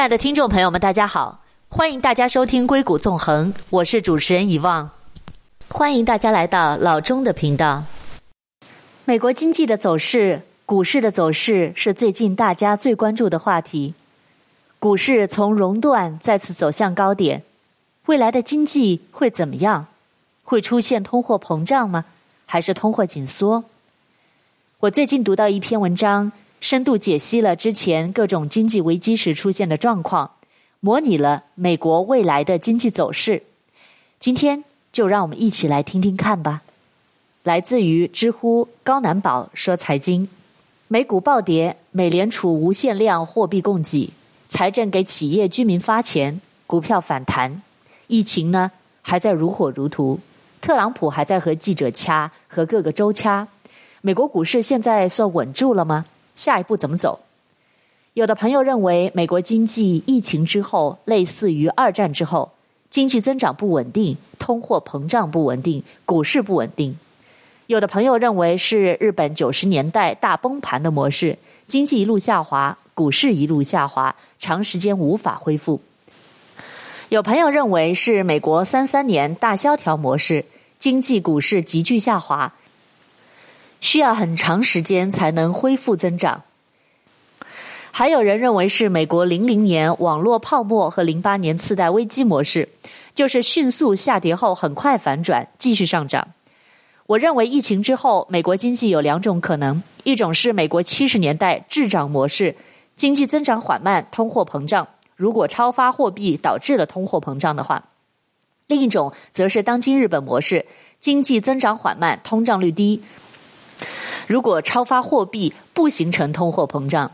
亲爱的听众朋友们，大家好，欢迎大家收听《硅谷纵横》，我是主持人遗忘，欢迎大家来到老钟的频道。美国经济的走势，股市的走势是最近大家最关注的话题。股市从熔断再次走向高点，未来的经济会怎么样？会出现通货膨胀吗？还是通货紧缩？我最近读到一篇文章。深度解析了之前各种经济危机时出现的状况，模拟了美国未来的经济走势。今天就让我们一起来听听看吧。来自于知乎高难宝说财经：美股暴跌，美联储无限量货币供给，财政给企业居民发钱，股票反弹。疫情呢还在如火如荼，特朗普还在和记者掐，和各个州掐。美国股市现在算稳住了吗？下一步怎么走？有的朋友认为，美国经济疫情之后类似于二战之后，经济增长不稳定，通货膨胀不稳定，股市不稳定。有的朋友认为是日本九十年代大崩盘的模式，经济一路下滑，股市一路下滑，长时间无法恢复。有朋友认为是美国三三年大萧条模式，经济股市急剧下滑。需要很长时间才能恢复增长。还有人认为是美国零零年网络泡沫和零八年次贷危机模式，就是迅速下跌后很快反转，继续上涨。我认为疫情之后美国经济有两种可能：一种是美国七十年代滞涨模式，经济增长缓慢，通货膨胀；如果超发货币导致了通货膨胀的话；另一种则是当今日本模式，经济增长缓慢，通胀率低。如果超发货币不形成通货膨胀，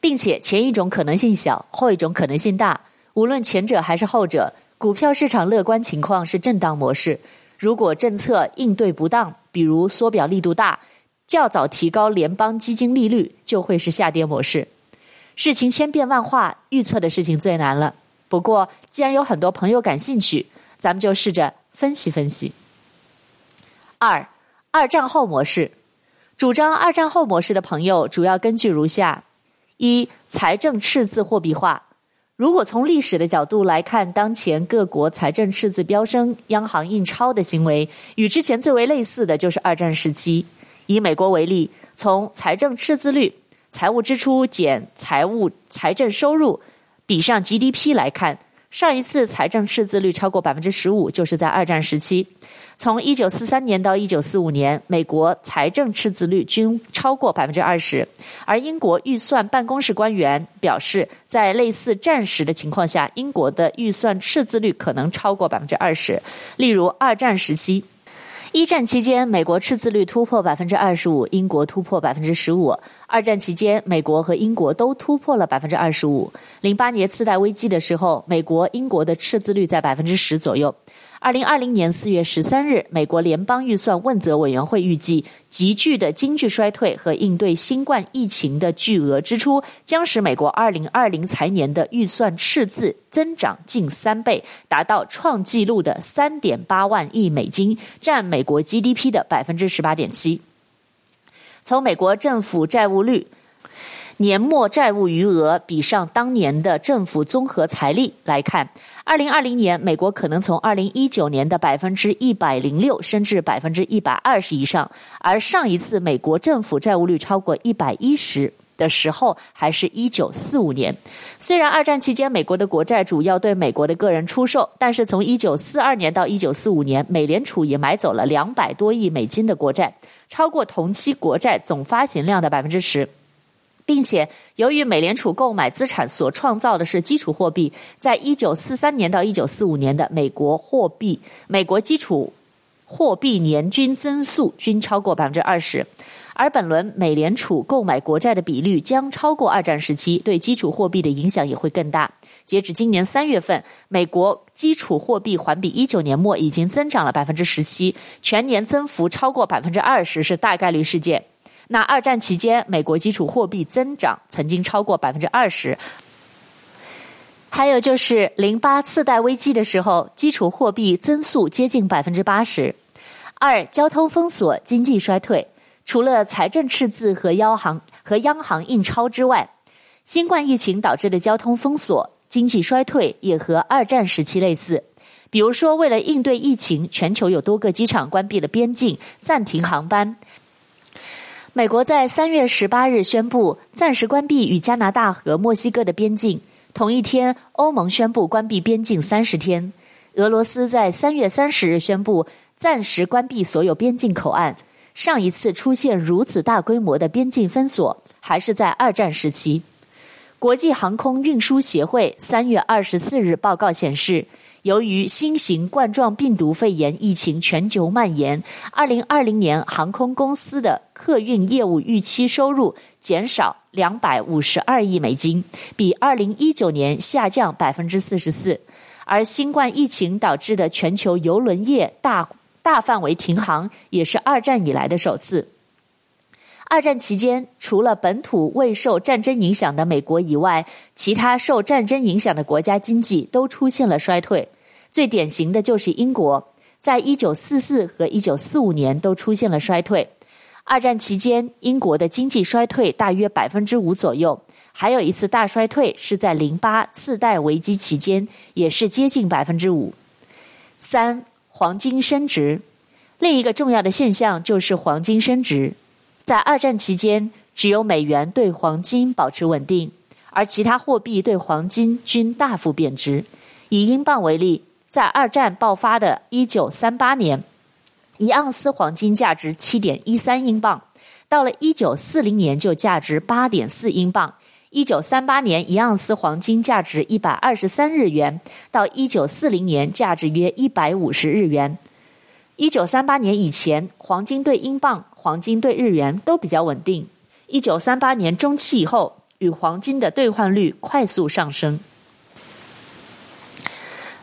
并且前一种可能性小，后一种可能性大，无论前者还是后者，股票市场乐观情况是震荡模式。如果政策应对不当，比如缩表力度大，较早提高联邦基金利率，就会是下跌模式。事情千变万化，预测的事情最难了。不过，既然有很多朋友感兴趣，咱们就试着分析分析。二，二战后模式。主张二战后模式的朋友主要根据如下：一、财政赤字货币化。如果从历史的角度来看，当前各国财政赤字飙升、央行印钞的行为，与之前最为类似的就是二战时期。以美国为例，从财政赤字率、财务支出减财务财政收入比上 GDP 来看，上一次财政赤字率超过百分之十五，就是在二战时期。从一九四三年到一九四五年，美国财政赤字率均超过百分之二十，而英国预算办公室官员表示，在类似战时的情况下，英国的预算赤字率可能超过百分之二十。例如，二战时期，一战期间，美国赤字率突破百分之二十五，英国突破百分之十五；二战期间，美国和英国都突破了百分之二十五。零八年次贷危机的时候，美国、英国的赤字率在百分之十左右。二零二零年四月十三日，美国联邦预算问责委员会预计，急剧的经济衰退和应对新冠疫情的巨额支出，将使美国二零二零财年的预算赤字增长近三倍，达到创纪录的三点八万亿美金，占美国 GDP 的百分之十八点七。从美国政府债务率。年末债务余额比上当年的政府综合财力来看，二零二零年美国可能从二零一九年的百分之一百零六升至百分之一百二十以上，而上一次美国政府债务率超过一百一十的时候，还是一九四五年。虽然二战期间美国的国债主要对美国的个人出售，但是从一九四二年到一九四五年，美联储也买走了两百多亿美金的国债，超过同期国债总发行量的百分之十。并且，由于美联储购买资产所创造的是基础货币，在一九四三年到一九四五年的美国货币，美国基础货币年均增速均超过百分之二十，而本轮美联储购买国债的比率将超过二战时期，对基础货币的影响也会更大。截止今年三月份，美国基础货币环比一九年末已经增长了百分之十七，全年增幅超过百分之二十是大概率事件。那二战期间，美国基础货币增长曾经超过百分之二十。还有就是零八次贷危机的时候，基础货币增速接近百分之八十。二、交通封锁，经济衰退。除了财政赤字和央行和央行印钞之外，新冠疫情导致的交通封锁。经济衰退也和二战时期类似。比如说，为了应对疫情，全球有多个机场关闭了边境，暂停航班。美国在三月十八日宣布暂时关闭与加拿大和墨西哥的边境。同一天，欧盟宣布关闭边境三十天。俄罗斯在三月三十日宣布暂时关闭所有边境口岸。上一次出现如此大规模的边境封锁，还是在二战时期。国际航空运输协会三月二十四日报告显示，由于新型冠状病毒肺炎疫情全球蔓延，二零二零年航空公司的客运业务预期收入减少。两百五十二亿美金，比二零一九年下降百分之四十四，而新冠疫情导致的全球邮轮业大大范围停航，也是二战以来的首次。二战期间，除了本土未受战争影响的美国以外，其他受战争影响的国家经济都出现了衰退。最典型的就是英国，在一九四四和一九四五年都出现了衰退。二战期间，英国的经济衰退大约百分之五左右，还有一次大衰退是在零八次贷危机期间，也是接近百分之五。三、黄金升值，另一个重要的现象就是黄金升值。在二战期间，只有美元对黄金保持稳定，而其他货币对黄金均大幅贬值。以英镑为例，在二战爆发的一九三八年。一盎司黄金价值七点一三英镑，到了一九四零年就价值八点四英镑。一九三八年一盎司黄金价值一百二十三日元，到一九四零年价值约一百五十日元。一九三八年以前，黄金对英镑、黄金对日元都比较稳定。一九三八年中期以后，与黄金的兑换率快速上升。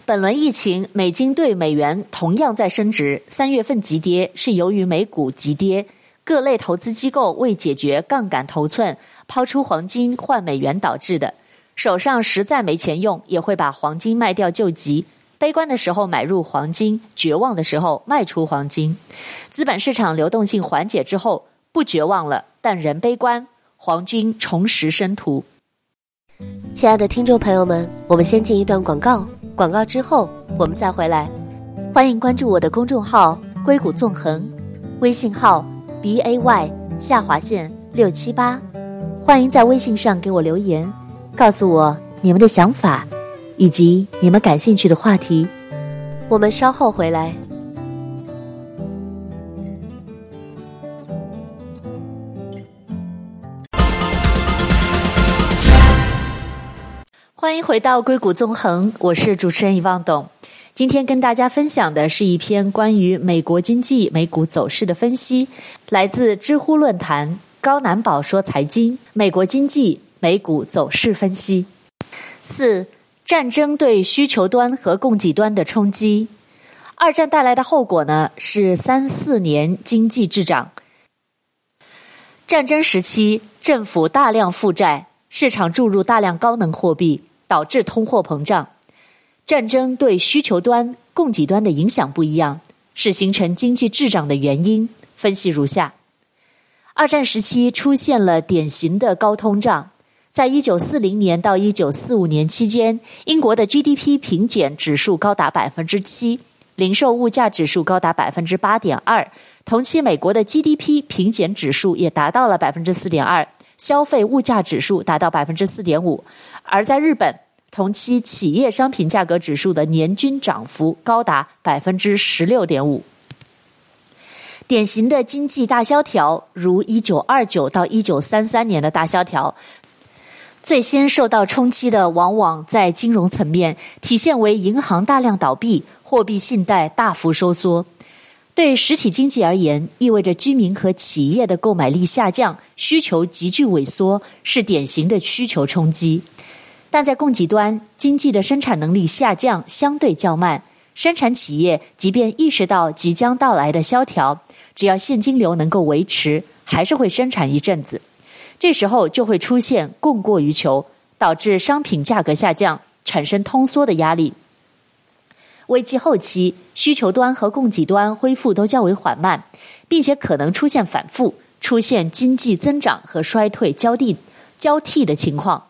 本轮疫情，美金兑美元同样在升值。三月份急跌是由于美股急跌，各类投资机构为解决杠杆头寸，抛出黄金换美元导致的。手上实在没钱用，也会把黄金卖掉救急。悲观的时候买入黄金，绝望的时候卖出黄金。资本市场流动性缓解之后，不绝望了，但仍悲观。黄金重拾深途。亲爱的听众朋友们，我们先进一段广告。广告之后，我们再回来。欢迎关注我的公众号“硅谷纵横”，微信号 b a y 下划线六七八。欢迎在微信上给我留言，告诉我你们的想法以及你们感兴趣的话题。我们稍后回来。欢迎回到硅谷纵横，我是主持人遗忘董。今天跟大家分享的是一篇关于美国经济、美股走势的分析，来自知乎论坛高难宝说财经美国经济、美股走势分析。四、战争对需求端和供给端的冲击。二战带来的后果呢，是三四年经济滞涨。战争时期，政府大量负债，市场注入大量高能货币。导致通货膨胀，战争对需求端、供给端的影响不一样，是形成经济滞涨的原因。分析如下：二战时期出现了典型的高通胀，在一九四零年到一九四五年期间，英国的 GDP 平减指数高达百分之七，零售物价指数高达百分之八点二，同期美国的 GDP 平减指数也达到了百分之四点二。消费物价指数达到百分之四点五，而在日本，同期企业商品价格指数的年均涨幅高达百分之十六点五。典型的经济大萧条，如一九二九到一九三三年的大萧条，最先受到冲击的往往在金融层面，体现为银行大量倒闭，货币信贷大幅收缩。对实体经济而言，意味着居民和企业的购买力下降，需求急剧萎缩，是典型的需求冲击。但在供给端，经济的生产能力下降相对较慢，生产企业即便意识到即将到来的萧条，只要现金流能够维持，还是会生产一阵子。这时候就会出现供过于求，导致商品价格下降，产生通缩的压力。危机后期，需求端和供给端恢复都较为缓慢，并且可能出现反复，出现经济增长和衰退交替交替的情况。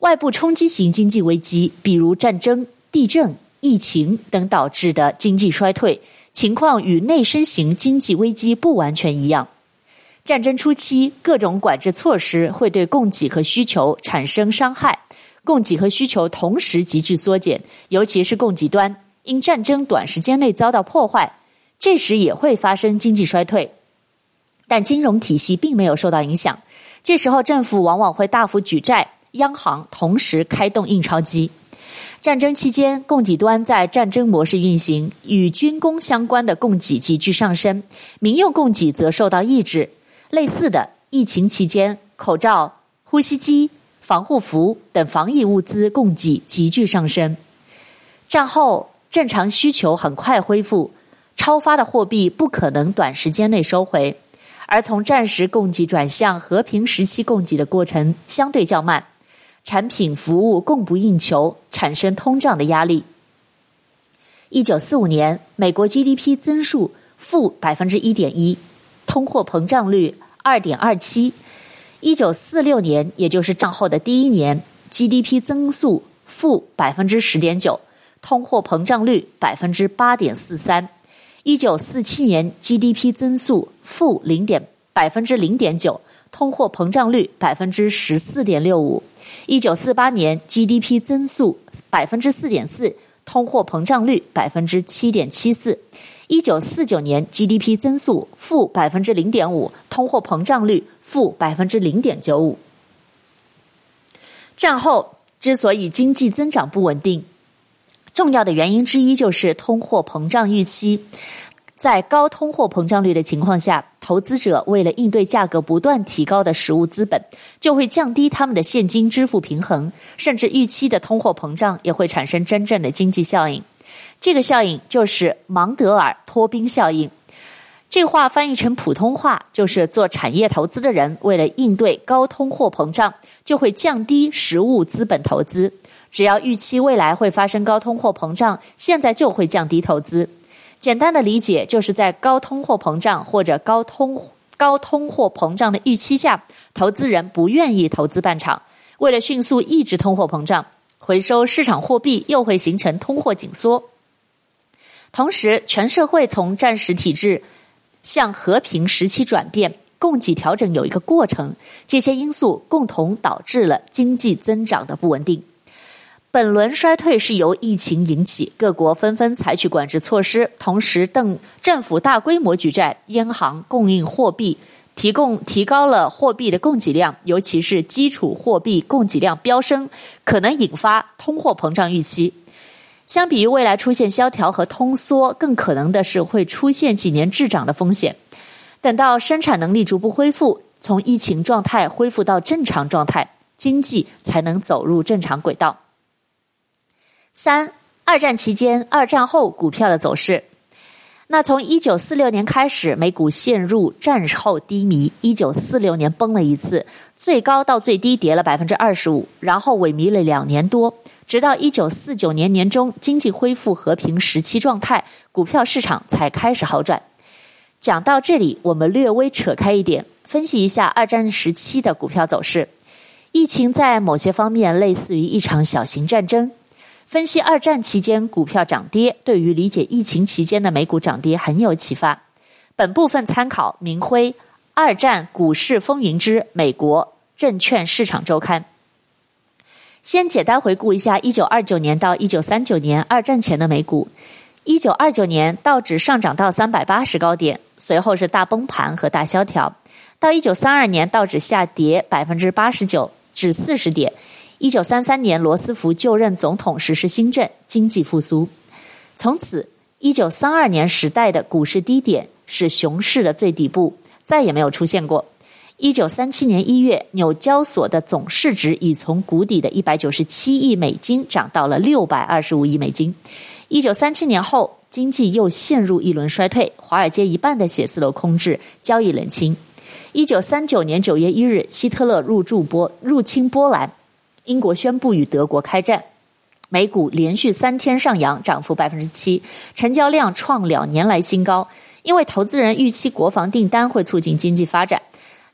外部冲击型经济危机，比如战争、地震、疫情等导致的经济衰退，情况与内生型经济危机不完全一样。战争初期，各种管制措施会对供给和需求产生伤害，供给和需求同时急剧缩减，尤其是供给端因战争短时间内遭到破坏，这时也会发生经济衰退。但金融体系并没有受到影响，这时候政府往往会大幅举债。央行同时开动印钞机。战争期间，供给端在战争模式运行，与军工相关的供给急剧上升，民用供给则受到抑制。类似的，疫情期间，口罩、呼吸机、防护服等防疫物资供给急剧上升。战后，正常需求很快恢复，超发的货币不可能短时间内收回，而从战时供给转向和平时期供给的过程相对较慢。产品服务供不应求，产生通胀的压力。一九四五年，美国 GDP 增速负百分之一点一，通货膨胀率二点二七。一九四六年，也就是战后的第一年，GDP 增速负百分之十点九，通货膨胀率百分之八点四三。一九四七年，GDP 增速负零点百分之零点九，通货膨胀率百分之十四点六五。一九四八年 GDP 增速百分之四点四，通货膨胀率百分之七点七四。一九四九年 GDP 增速负百分之零点五，通货膨胀率负百分之零点九五。战后之所以经济增长不稳定，重要的原因之一就是通货膨胀预期。在高通货膨胀率的情况下，投资者为了应对价格不断提高的实物资本，就会降低他们的现金支付平衡，甚至预期的通货膨胀也会产生真正的经济效应。这个效应就是芒德尔托宾效应。这话翻译成普通话就是：做产业投资的人为了应对高通货膨胀，就会降低实物资本投资。只要预期未来会发生高通货膨胀，现在就会降低投资。简单的理解，就是在高通货膨胀或者高通高通货膨胀的预期下，投资人不愿意投资办厂。为了迅速抑制通货膨胀，回收市场货币又会形成通货紧缩。同时，全社会从战时体制向和平时期转变，供给调整有一个过程。这些因素共同导致了经济增长的不稳定。本轮衰退是由疫情引起，各国纷纷采取管制措施，同时等政府大规模举债，央行供应货币，提供提高了货币的供给量，尤其是基础货币供给量飙升，可能引发通货膨胀预期。相比于未来出现萧条和通缩，更可能的是会出现几年滞涨的风险。等到生产能力逐步恢复，从疫情状态恢复到正常状态，经济才能走入正常轨道。三、二战期间、二战后股票的走势。那从一九四六年开始，美股陷入战后低迷。一九四六年崩了一次，最高到最低跌了百分之二十五，然后萎靡了两年多，直到一九四九年年中，经济恢复和平时期状态，股票市场才开始好转。讲到这里，我们略微扯开一点，分析一下二战时期的股票走势。疫情在某些方面类似于一场小型战争。分析二战期间股票涨跌，对于理解疫情期间的美股涨跌很有启发。本部分参考明辉《二战股市风云之美国证券市场周刊》。先简单回顾一下一九二九年到一九三九年二战前的美股。一九二九年道指上涨到三百八十高点，随后是大崩盘和大萧条。到一九三二年道指下跌百分之八十九至四十点。一九三三年，罗斯福就任总统，实施新政，经济复苏。从此，一九三二年时代的股市低点是熊市的最底部，再也没有出现过。一九三七年一月，纽交所的总市值已从谷底的一百九十七亿美金涨到了六百二十五亿美金。一九三七年后，经济又陷入一轮衰退，华尔街一半的写字楼空置，交易冷清。一九三九年九月一日，希特勒入驻波入侵波兰。英国宣布与德国开战，美股连续三天上扬，涨幅百分之七，成交量创两年来新高。因为投资人预期国防订单会促进经济发展，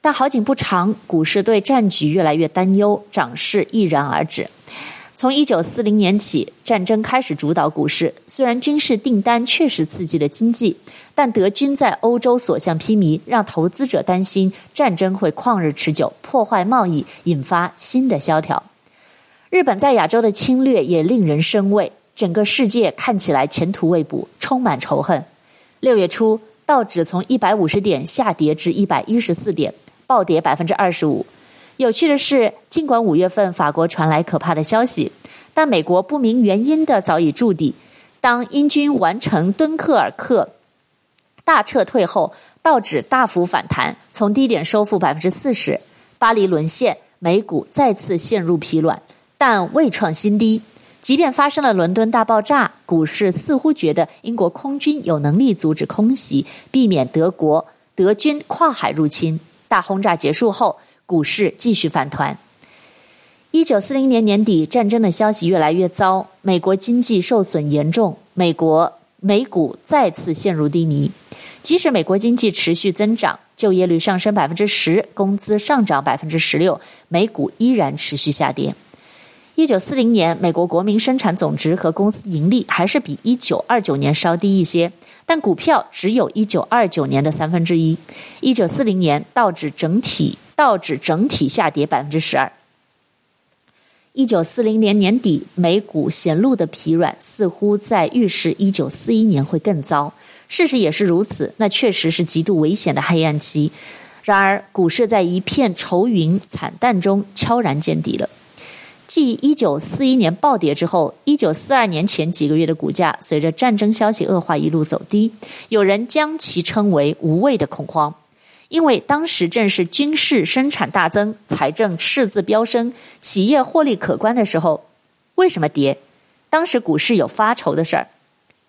但好景不长，股市对战局越来越担忧，涨势毅然而止。从一九四零年起，战争开始主导股市。虽然军事订单确实刺激了经济，但德军在欧洲所向披靡，让投资者担心战争会旷日持久，破坏贸易，引发新的萧条。日本在亚洲的侵略也令人生畏，整个世界看起来前途未卜，充满仇恨。六月初，道指从一百五十点下跌至一百一十四点，暴跌百分之二十五。有趣的是，尽管五月份法国传来可怕的消息，但美国不明原因的早已筑底。当英军完成敦刻尔克大撤退后，道指大幅反弹，从低点收复百分之四十。巴黎沦陷，美股再次陷入疲软，但未创新低。即便发生了伦敦大爆炸，股市似乎觉得英国空军有能力阻止空袭，避免德国德军跨海入侵。大轰炸结束后，股市继续反弹。一九四零年年底，战争的消息越来越糟，美国经济受损严重，美国美股再次陷入低迷。即使美国经济持续增长，就业率上升百分之十，工资上涨百分之十六，美股依然持续下跌。一九四零年，美国国民生产总值和公司盈利还是比一九二九年稍低一些，但股票只有一九二九年的三分之一。一九四零年，道指整体道指整体下跌百分之十二。一九四零年年底，美股显露的疲软，似乎在预示一九四一年会更糟。事实也是如此，那确实是极度危险的黑暗期。然而，股市在一片愁云惨淡中悄然见底了。继一九四一年暴跌之后，一九四二年前几个月的股价随着战争消息恶化一路走低，有人将其称为无谓的恐慌，因为当时正是军事生产大增、财政赤字飙升、企业获利可观的时候。为什么跌？当时股市有发愁的事儿，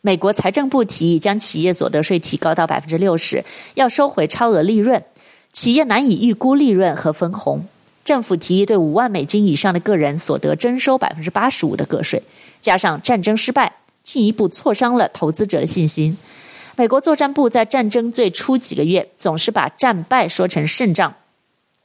美国财政部提议将企业所得税提高到百分之六十，要收回超额利润，企业难以预估利润和分红。政府提议对五万美金以上的个人所得征收百分之八十五的个税，加上战争失败，进一步挫伤了投资者的信心。美国作战部在战争最初几个月总是把战败说成胜仗。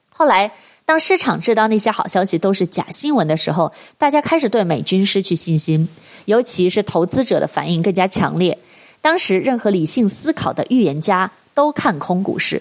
后来，当市场知道那些好消息都是假新闻的时候，大家开始对美军失去信心，尤其是投资者的反应更加强烈。当时，任何理性思考的预言家都看空股市。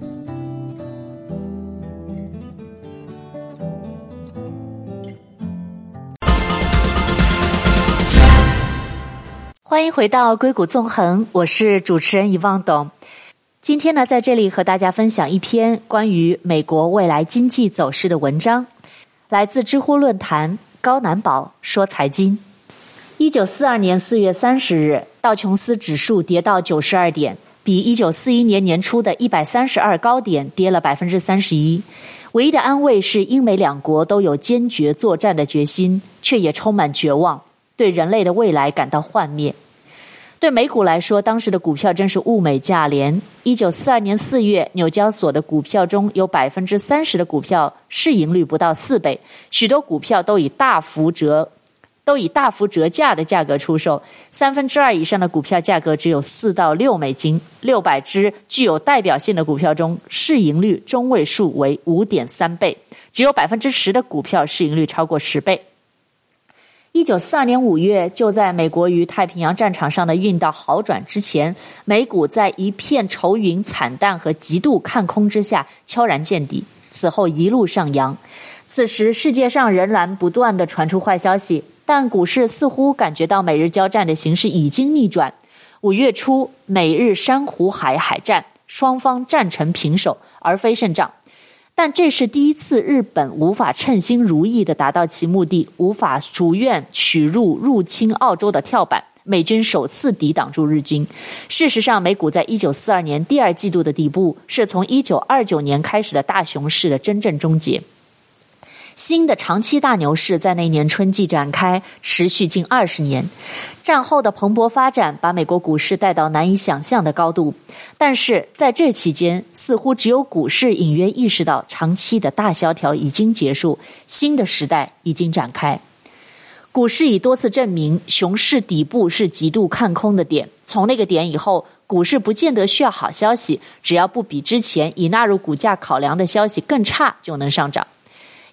回到硅谷纵横，我是主持人遗忘董。今天呢，在这里和大家分享一篇关于美国未来经济走势的文章，来自知乎论坛高难宝说财经。一九四二年四月三十日，道琼斯指数跌到九十二点，比一九四一年年初的一百三十二高点跌了百分之三十一。唯一的安慰是，英美两国都有坚决作战的决心，却也充满绝望，对人类的未来感到幻灭。对美股来说，当时的股票真是物美价廉。一九四二年四月，纽交所的股票中有百分之三十的股票市盈率不到四倍，许多股票都以大幅折都以大幅折价的价格出售。三分之二以上的股票价格只有四到六美金。六百只具有代表性的股票中，市盈率中位数为五点三倍，只有百分之十的股票市盈率超过十倍。一九四二年五月，就在美国于太平洋战场上的运道好转之前，美股在一片愁云惨淡和极度看空之下悄然见底。此后一路上扬。此时世界上仍然不断地传出坏消息，但股市似乎感觉到美日交战的形势已经逆转。五月初，美日珊瑚海海战，双方战成平手，而非胜仗。但这是第一次，日本无法称心如意的达到其目的，无法如愿取入入侵澳洲的跳板。美军首次抵挡住日军。事实上，美股在一九四二年第二季度的底部，是从一九二九年开始的大熊市的真正终结。新的长期大牛市在那年春季展开，持续近二十年。战后的蓬勃发展把美国股市带到难以想象的高度，但是在这期间，似乎只有股市隐约意识到长期的大萧条已经结束，新的时代已经展开。股市已多次证明，熊市底部是极度看空的点，从那个点以后，股市不见得需要好消息，只要不比之前已纳入股价考量的消息更差，就能上涨。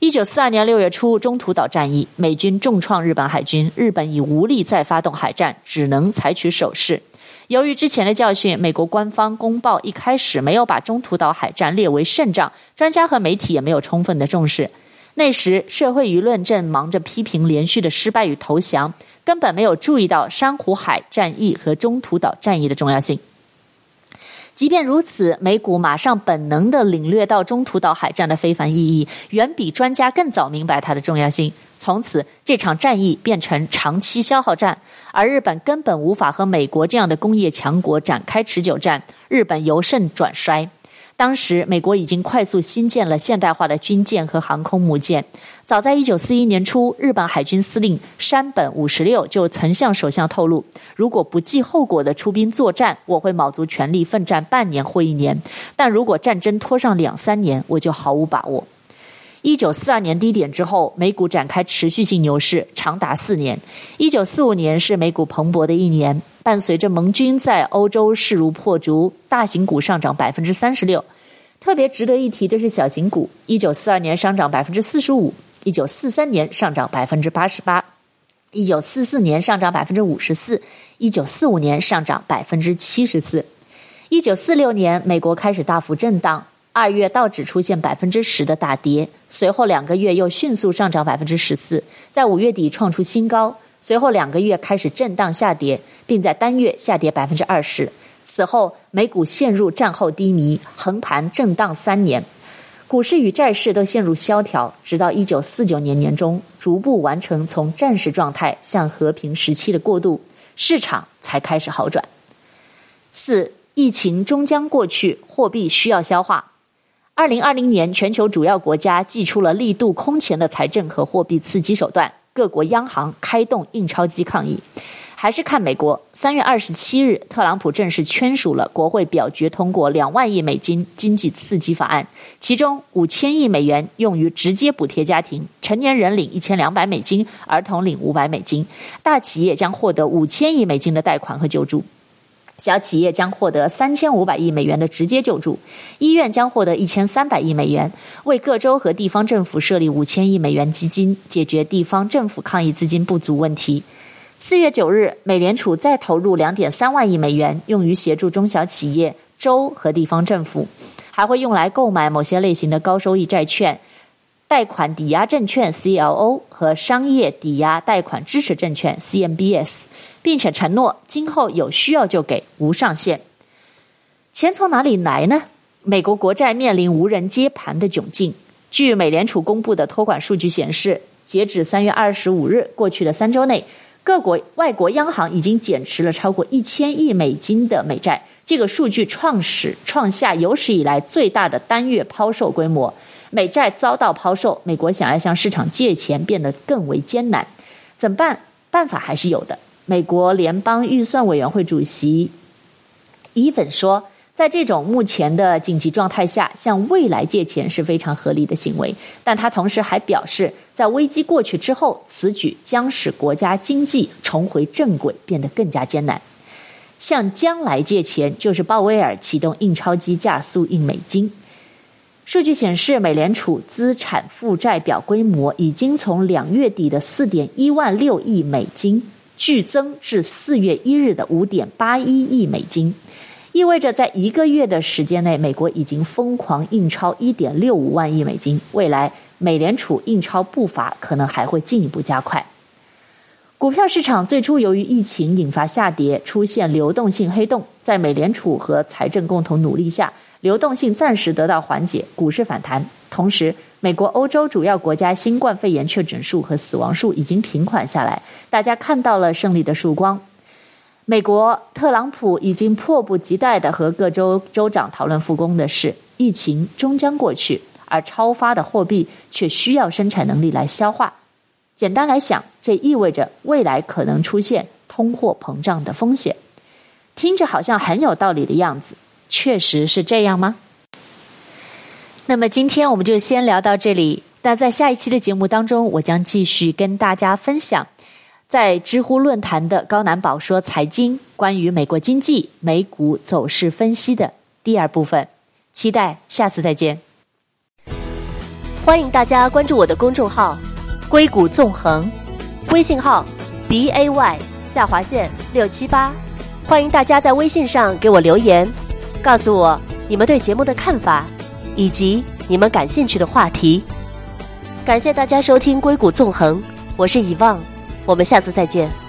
一九四二年六月初，中途岛战役，美军重创日本海军，日本已无力再发动海战，只能采取守势。由于之前的教训，美国官方公报一开始没有把中途岛海战列为胜仗，专家和媒体也没有充分的重视。那时，社会舆论正忙着批评连续的失败与投降，根本没有注意到珊瑚海战役和中途岛战役的重要性。即便如此，美股马上本能地领略到中途岛海战的非凡意义，远比专家更早明白它的重要性。从此，这场战役变成长期消耗战，而日本根本无法和美国这样的工业强国展开持久战，日本由盛转衰。当时，美国已经快速新建了现代化的军舰和航空母舰。早在1941年初，日本海军司令山本五十六就曾向首相透露：“如果不计后果的出兵作战，我会卯足全力奋战半年或一年；但如果战争拖上两三年，我就毫无把握。”一九四二年低点之后，美股展开持续性牛市，长达四年。一九四五年是美股蓬勃的一年。伴随着盟军在欧洲势如破竹，大型股上涨百分之三十六。特别值得一提的是小型股，一九四二年上涨百分之四十五，一九四三年上涨百分之八十八，一九四四年上涨百分之五十四，一九四五年上涨百分之七十四。一九四六年，美国开始大幅震荡，二月道指出现百分之十的大跌，随后两个月又迅速上涨百分之十四，在五月底创出新高。随后两个月开始震荡下跌，并在单月下跌百分之二十。此后，美股陷入战后低迷，横盘震荡三年，股市与债市都陷入萧条，直到一九四九年年中，逐步完成从战时状态向和平时期的过渡，市场才开始好转。四，疫情终将过去，货币需要消化。二零二零年，全球主要国家祭出了力度空前的财政和货币刺激手段。各国央行开动印钞机抗议，还是看美国。三月二十七日，特朗普正式签署了国会表决通过两万亿美金经济刺激法案，其中五千亿美元用于直接补贴家庭，成年人领一千两百美金，儿童领五百美金，大企业将获得五千亿美金的贷款和救助。小企业将获得三千五百亿美元的直接救助，医院将获得一千三百亿美元，为各州和地方政府设立五千亿美元基金，解决地方政府抗疫资金不足问题。四月九日，美联储再投入两点三万亿美元，用于协助中小企业、州和地方政府，还会用来购买某些类型的高收益债券。贷款抵押证券 （CLO） 和商业抵押贷款支持证券 （CMBS），并且承诺今后有需要就给，无上限。钱从哪里来呢？美国国债面临无人接盘的窘境。据美联储公布的托管数据显示，截止三月二十五日，过去的三周内，各国外国央行已经减持了超过一千亿美金的美债。这个数据创始创下有史以来最大的单月抛售规模。美债遭到抛售，美国想要向市场借钱变得更为艰难，怎么办？办法还是有的。美国联邦预算委员会主席伊粉说，在这种目前的紧急状态下，向未来借钱是非常合理的行为。但他同时还表示，在危机过去之后，此举将使国家经济重回正轨变得更加艰难。向将来借钱，就是鲍威尔启动印钞机，加速印美金。数据显示，美联储资产负债表规模已经从两月底的四点一万六亿美金剧增至四月一日的五点八一亿美金，意味着在一个月的时间内，美国已经疯狂印钞一点六五万亿美金。未来，美联储印钞步伐可能还会进一步加快。股票市场最初由于疫情引发下跌，出现流动性黑洞，在美联储和财政共同努力下。流动性暂时得到缓解，股市反弹。同时，美国、欧洲主要国家新冠肺炎确诊数和死亡数已经平缓下来，大家看到了胜利的曙光。美国特朗普已经迫不及待地和各州州长讨论复工的事，疫情终将过去，而超发的货币却需要生产能力来消化。简单来讲，这意味着未来可能出现通货膨胀的风险。听着好像很有道理的样子，确实是这样吗？那么今天我们就先聊到这里。那在下一期的节目当中，我将继续跟大家分享在知乎论坛的高难宝说财经关于美国经济、美股走势分析的第二部分。期待下次再见。欢迎大家关注我的公众号“硅谷纵横”，微信号 b a y 下划线六七八。欢迎大家在微信上给我留言，告诉我你们对节目的看法，以及你们感兴趣的话题。感谢大家收听《硅谷纵横》，我是遗忘，我们下次再见。